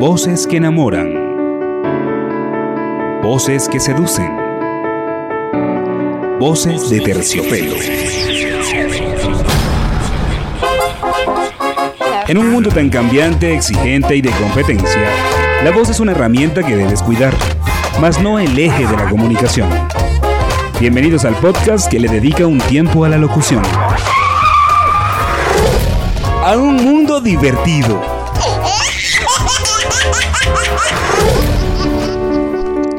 Voces que enamoran. Voces que seducen. Voces de terciopelo. En un mundo tan cambiante, exigente y de competencia, la voz es una herramienta que debes cuidar, mas no el eje de la comunicación. Bienvenidos al podcast que le dedica un tiempo a la locución. A un mundo divertido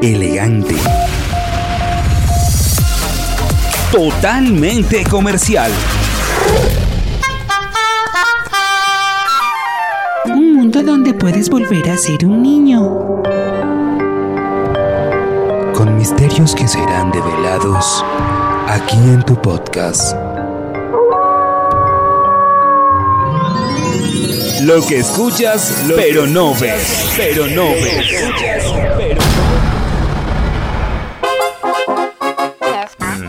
elegante. Totalmente comercial. Un mundo donde puedes volver a ser un niño. Con misterios que serán develados aquí en tu podcast. Lo que escuchas, pero no ves. Pero no ves.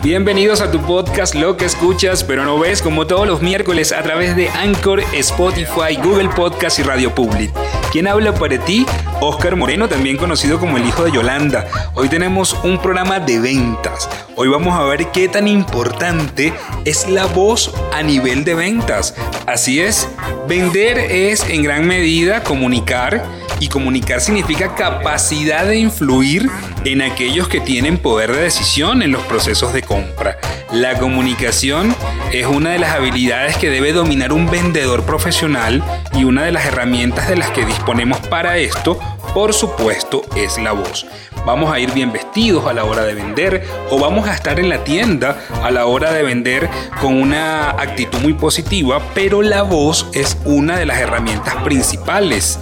Bienvenidos a tu podcast Lo que escuchas pero no ves como todos los miércoles a través de Anchor, Spotify, Google Podcast y Radio Public. ¿Quién habla para ti? Oscar Moreno, también conocido como el hijo de Yolanda. Hoy tenemos un programa de ventas. Hoy vamos a ver qué tan importante es la voz a nivel de ventas. Así es, vender es en gran medida comunicar y comunicar significa capacidad de influir en aquellos que tienen poder de decisión en los procesos de compra. La comunicación es una de las habilidades que debe dominar un vendedor profesional y una de las herramientas de las que disponemos para esto, por supuesto, es la voz. Vamos a ir bien vestidos a la hora de vender o vamos a estar en la tienda a la hora de vender con una actitud muy positiva, pero la voz es una de las herramientas principales.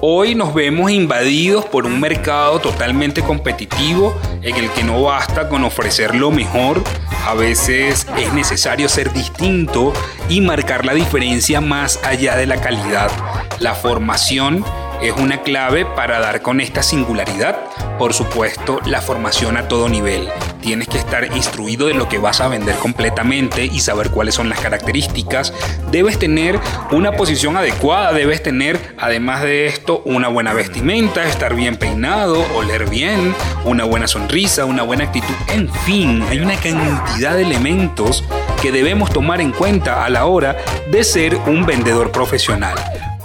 Hoy nos vemos invadidos por un mercado totalmente competitivo en el que no basta con ofrecer lo mejor, a veces es necesario ser distinto y marcar la diferencia más allá de la calidad. La formación es una clave para dar con esta singularidad. Por supuesto, la formación a todo nivel. Tienes que estar instruido de lo que vas a vender completamente y saber cuáles son las características. Debes tener una posición adecuada, debes tener, además de esto, una buena vestimenta, estar bien peinado, oler bien, una buena sonrisa, una buena actitud. En fin, hay una cantidad de elementos que debemos tomar en cuenta a la hora de ser un vendedor profesional.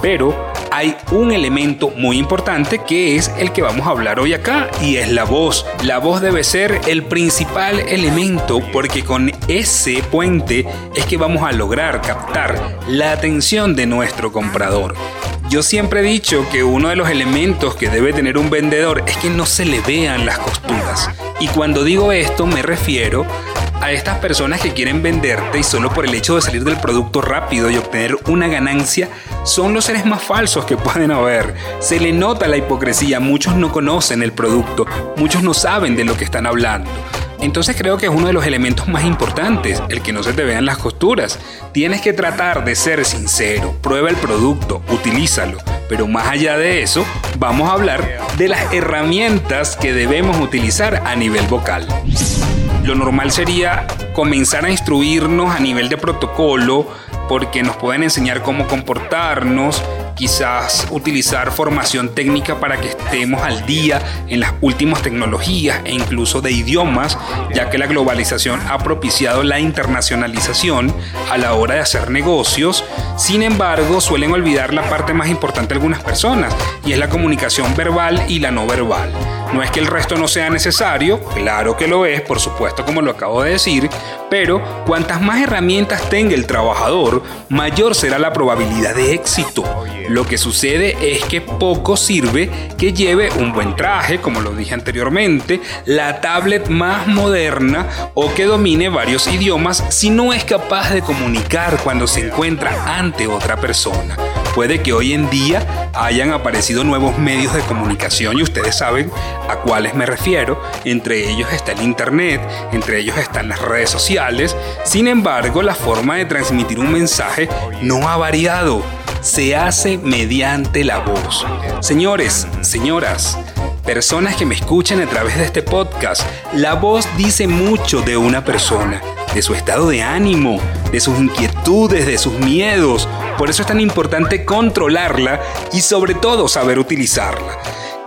Pero hay un elemento muy importante que es el que vamos a hablar hoy acá y es la voz. La voz debe ser el principal elemento porque con ese puente es que vamos a lograr captar la atención de nuestro comprador. Yo siempre he dicho que uno de los elementos que debe tener un vendedor es que no se le vean las costuras. Y cuando digo esto me refiero a estas personas que quieren venderte y solo por el hecho de salir del producto rápido y obtener una ganancia son los seres más falsos que pueden haber. Se le nota la hipocresía, muchos no conocen el producto, muchos no saben de lo que están hablando. Entonces creo que es uno de los elementos más importantes, el que no se te vean las costuras. Tienes que tratar de ser sincero, prueba el producto, utilízalo, pero más allá de eso, vamos a hablar de las herramientas que debemos utilizar a nivel vocal. Lo normal sería comenzar a instruirnos a nivel de protocolo porque nos pueden enseñar cómo comportarnos, quizás utilizar formación técnica para que estemos al día en las últimas tecnologías e incluso de idiomas, ya que la globalización ha propiciado la internacionalización a la hora de hacer negocios. Sin embargo, suelen olvidar la parte más importante de algunas personas, y es la comunicación verbal y la no verbal. No es que el resto no sea necesario, claro que lo es, por supuesto como lo acabo de decir, pero cuantas más herramientas tenga el trabajador, mayor será la probabilidad de éxito. Lo que sucede es que poco sirve que lleve un buen traje, como lo dije anteriormente, la tablet más moderna o que domine varios idiomas si no es capaz de comunicar cuando se encuentra ante otra persona. Puede que hoy en día hayan aparecido nuevos medios de comunicación y ustedes saben a cuáles me refiero. Entre ellos está el Internet, entre ellos están las redes sociales. Sin embargo, la forma de transmitir un mensaje no ha variado. Se hace mediante la voz. Señores, señoras, personas que me escuchan a través de este podcast, la voz dice mucho de una persona de su estado de ánimo, de sus inquietudes, de sus miedos. Por eso es tan importante controlarla y sobre todo saber utilizarla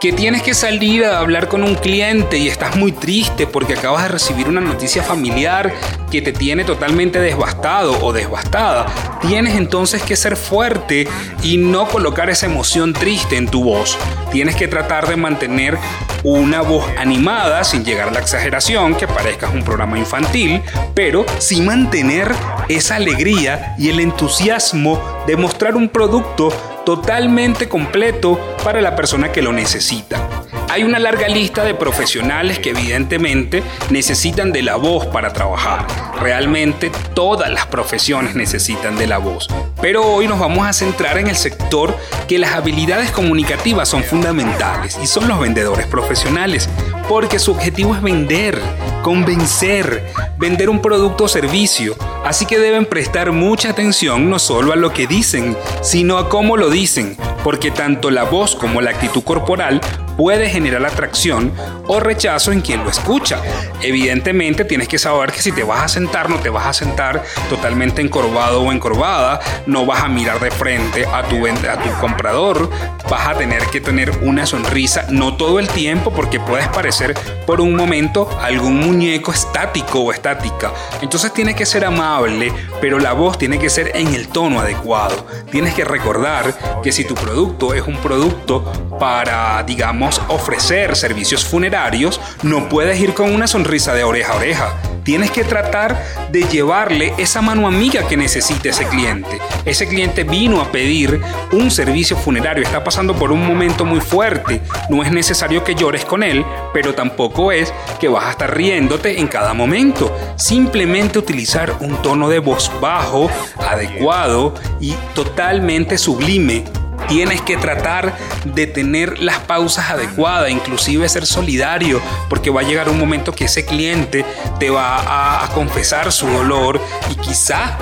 que tienes que salir a hablar con un cliente y estás muy triste porque acabas de recibir una noticia familiar que te tiene totalmente desbastado o desbastada, tienes entonces que ser fuerte y no colocar esa emoción triste en tu voz. Tienes que tratar de mantener una voz animada sin llegar a la exageración, que parezcas un programa infantil, pero sin mantener esa alegría y el entusiasmo de mostrar un producto totalmente completo para la persona que lo necesita. Hay una larga lista de profesionales que evidentemente necesitan de la voz para trabajar. Realmente todas las profesiones necesitan de la voz. Pero hoy nos vamos a centrar en el sector que las habilidades comunicativas son fundamentales y son los vendedores profesionales, porque su objetivo es vender, convencer, vender un producto o servicio. Así que deben prestar mucha atención no solo a lo que dicen, sino a cómo lo dicen, porque tanto la voz como la actitud corporal puede generar atracción o rechazo en quien lo escucha. Evidentemente tienes que saber que si te vas a sentar, no te vas a sentar totalmente encorvado o encorvada, no vas a mirar de frente a tu, a tu comprador, vas a tener que tener una sonrisa, no todo el tiempo porque puedes parecer por un momento algún muñeco estático o estática. Entonces tienes que ser amable, pero la voz tiene que ser en el tono adecuado. Tienes que recordar que si tu producto es un producto para, digamos, ofrecer servicios funerarios, no puedes ir con una sonrisa de oreja a oreja. Tienes que tratar de llevarle esa mano amiga que necesita ese cliente. Ese cliente vino a pedir un servicio funerario, está pasando por un momento muy fuerte. No es necesario que llores con él, pero tampoco es que vas a estar riéndote en cada momento. Simplemente utilizar un tono de voz bajo, adecuado y totalmente sublime tienes que tratar de tener las pausas adecuadas, inclusive ser solidario, porque va a llegar un momento que ese cliente te va a, confesar su dolor y quizá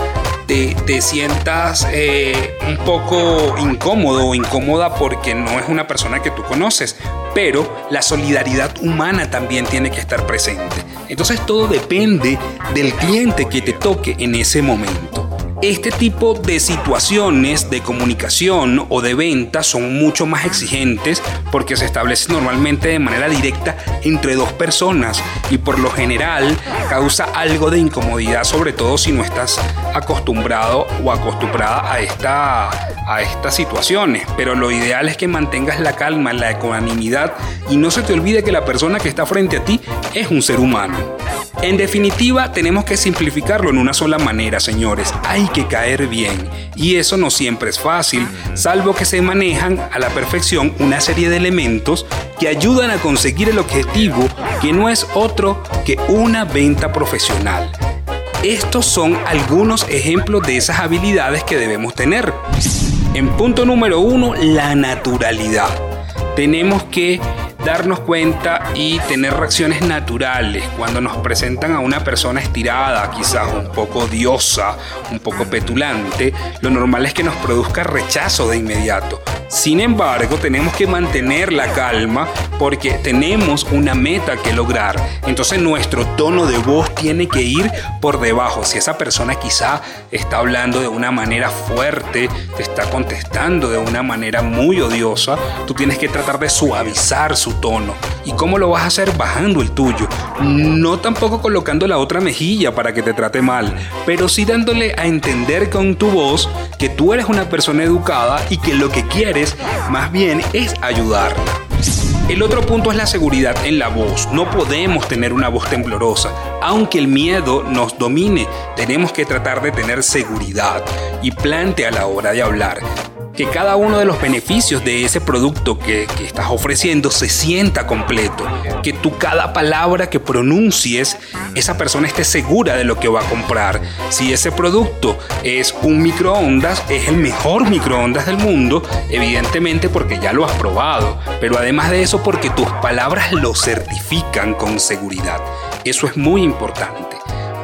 te, sientas eh, un poco incómodo o incómoda porque no es una persona que tú conoces, pero la solidaridad humana también tiene que estar presente. Entonces todo depende del cliente que te toque en ese momento. Este tipo de situaciones de comunicación o de venta son mucho más exigentes porque se establece normalmente de manera directa entre dos personas y por lo general causa algo de incomodidad, sobre todo si no estás acostumbrado o acostumbrada a, esta, a estas situaciones. Pero lo ideal es que mantengas la calma, la ecuanimidad y no se te olvide que la persona que está frente a ti es un ser humano. En definitiva, tenemos que simplificarlo en una sola manera, señores. Hay que caer bien. Y eso no siempre es fácil, salvo que se manejan a la perfección una serie de elementos que ayudan a conseguir el objetivo que no es otro que una venta profesional. Estos son algunos ejemplos de esas habilidades que debemos tener. En punto número uno, la naturalidad. Tenemos que darnos cuenta y tener reacciones naturales cuando nos presentan a una persona estirada, quizás un poco odiosa, un poco petulante, lo normal es que nos produzca rechazo de inmediato. Sin embargo, tenemos que mantener la calma porque tenemos una meta que lograr. Entonces nuestro tono de voz tiene que ir por debajo. Si esa persona quizá está hablando de una manera fuerte, te está contestando de una manera muy odiosa, tú tienes que tratar de suavizar su tono. ¿Y cómo lo vas a hacer? Bajando el tuyo. No tampoco colocando la otra mejilla para que te trate mal, pero sí dándole a entender con tu voz que tú eres una persona educada y que lo que quieres más bien es ayudarla. El otro punto es la seguridad en la voz. No podemos tener una voz temblorosa. Aunque el miedo nos domine, tenemos que tratar de tener seguridad y plante a la hora de hablar que cada uno de los beneficios de ese producto que, estás ofreciendo se sienta completo, que tú cada palabra que pronuncies, esa persona esté segura de lo que va a comprar. Si ese producto es un microondas, es el mejor microondas del mundo, evidentemente porque ya lo has probado, pero además de eso porque tus palabras lo certifican con seguridad. Eso es muy importante.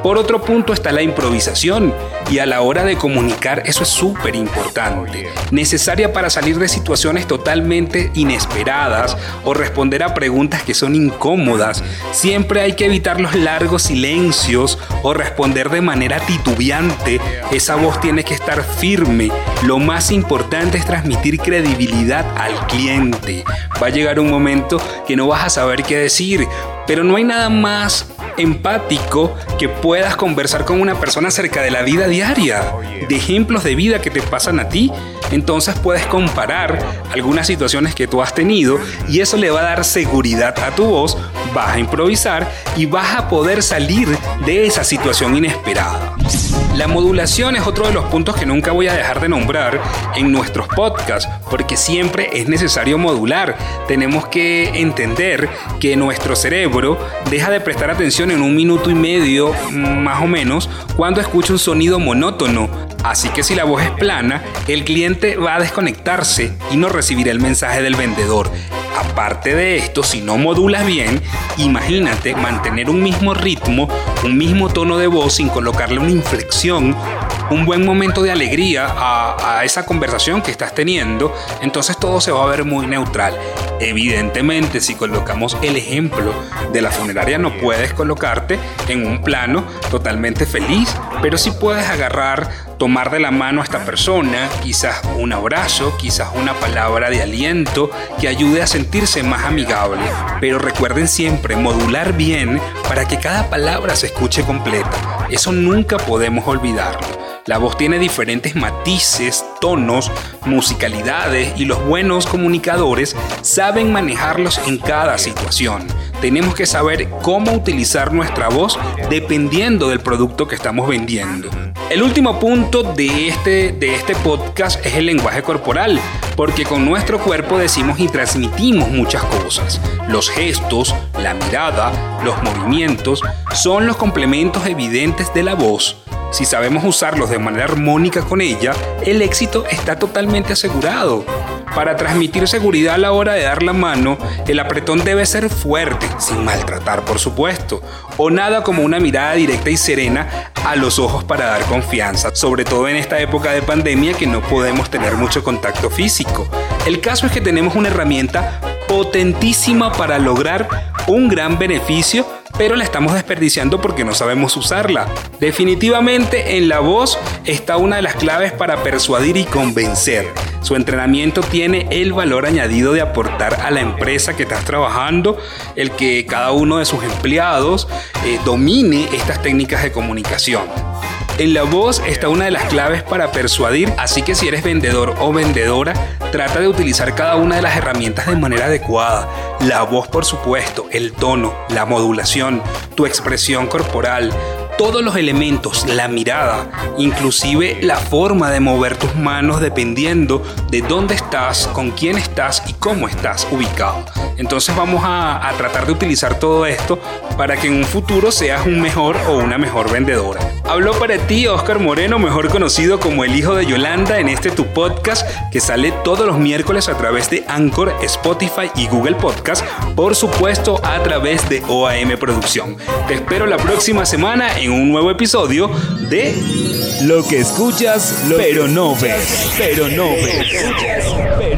Por otro punto está la improvisación y a la hora de comunicar eso es súper importante, necesaria para salir de situaciones totalmente inesperadas o responder a preguntas que son incómodas. Siempre hay que evitar los largos silencios o responder de manera titubeante. Esa voz tiene que estar firme. Lo más importante es transmitir credibilidad al cliente. Va a llegar un momento que no vas a saber qué decir, pero no hay nada más empático que puedas conversar con una persona acerca de la vida diaria, de ejemplos de vida que te pasan a ti. Entonces puedes comparar algunas situaciones que tú has tenido y eso le va a dar seguridad a tu voz, vas a improvisar y vas a poder salir de esa situación inesperada. La modulación es otro de los puntos que nunca voy a dejar de nombrar en nuestros podcasts, porque siempre es necesario modular. Tenemos que entender que nuestro cerebro deja de prestar atención en un minuto y medio, más o menos, cuando escucha un sonido monótono. Así que si la voz es plana, el cliente va a desconectarse y no recibirá el mensaje del vendedor. Aparte de esto, si no modulas bien, imagínate mantener un mismo ritmo, un mismo tono de voz sin colocarle una inflexión, un buen momento de alegría a, a, esa conversación que estás teniendo, entonces todo se va a ver muy neutral. Evidentemente, si colocamos el ejemplo de la funeraria, no puedes colocarte en un plano totalmente feliz, pero sí puedes agarrar tomar de la mano a esta persona, quizás un abrazo, quizás una palabra de aliento que ayude a sentirse más amigable. Pero recuerden siempre modular bien para que cada palabra se escuche completa. Eso nunca podemos olvidarlo. La voz tiene diferentes matices, tonos, musicalidades y los buenos comunicadores saben manejarlos en cada situación. Tenemos que saber cómo utilizar nuestra voz dependiendo del producto que estamos vendiendo. El último punto de este, de este podcast es el lenguaje corporal, porque con nuestro cuerpo decimos y transmitimos muchas cosas. Los gestos, la mirada, los movimientos son los complementos evidentes de la voz. Si sabemos usarlos de manera armónica con ella, el éxito está totalmente asegurado. Para transmitir seguridad a la hora de dar la mano, el apretón debe ser fuerte, sin maltratar por supuesto, o nada como una mirada directa y serena a los ojos para dar confianza, sobre todo en esta época de pandemia que no podemos tener mucho contacto físico. El caso es que tenemos una herramienta potentísima para lograr un gran beneficio pero la estamos desperdiciando porque no sabemos usarla. Definitivamente en la voz está una de las claves para persuadir y convencer. Su entrenamiento tiene el valor añadido de aportar a la empresa que estás trabajando, el que cada uno de sus empleados eh, domine estas técnicas de comunicación. En la voz está una de las claves para persuadir, así que si eres vendedor o vendedora, trata de utilizar cada una de las herramientas de manera adecuada. La voz, por supuesto, el tono, la modulación, tu expresión corporal, todos los elementos, la mirada, inclusive la forma de mover tus manos dependiendo de dónde estás, con quién estás y cómo estás ubicado. Entonces vamos a, tratar de utilizar todo esto para que en un futuro seas un mejor o una mejor vendedora. Habló para ti Oscar Moreno, mejor conocido como el hijo de Yolanda, en este tu podcast que sale todos los miércoles a través de Anchor, Spotify y Google Podcast, por supuesto a través de OAM Producción. Te espero la próxima semana en un nuevo episodio de Lo que escuchas, pero no ves, pero no ves.